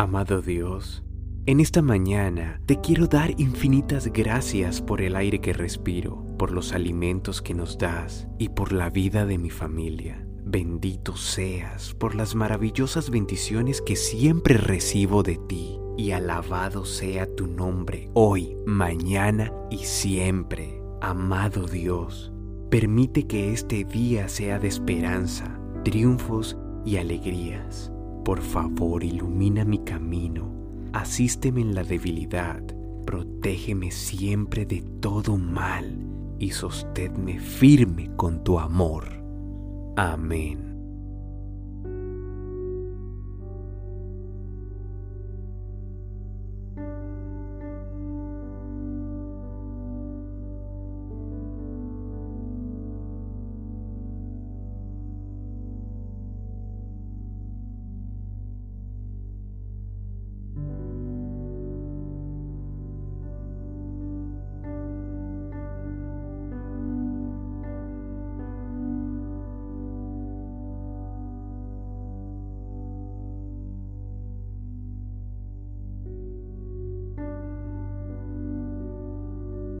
Amado Dios, en esta mañana te quiero dar infinitas gracias por el aire que respiro, por los alimentos que nos das y por la vida de mi familia. Bendito seas por las maravillosas bendiciones que siempre recibo de ti y alabado sea tu nombre hoy, mañana y siempre. Amado Dios, permite que este día sea de esperanza, triunfos y alegrías. Por favor, ilumina mi camino, asísteme en la debilidad, protégeme siempre de todo mal y sosténme firme con tu amor. Amén.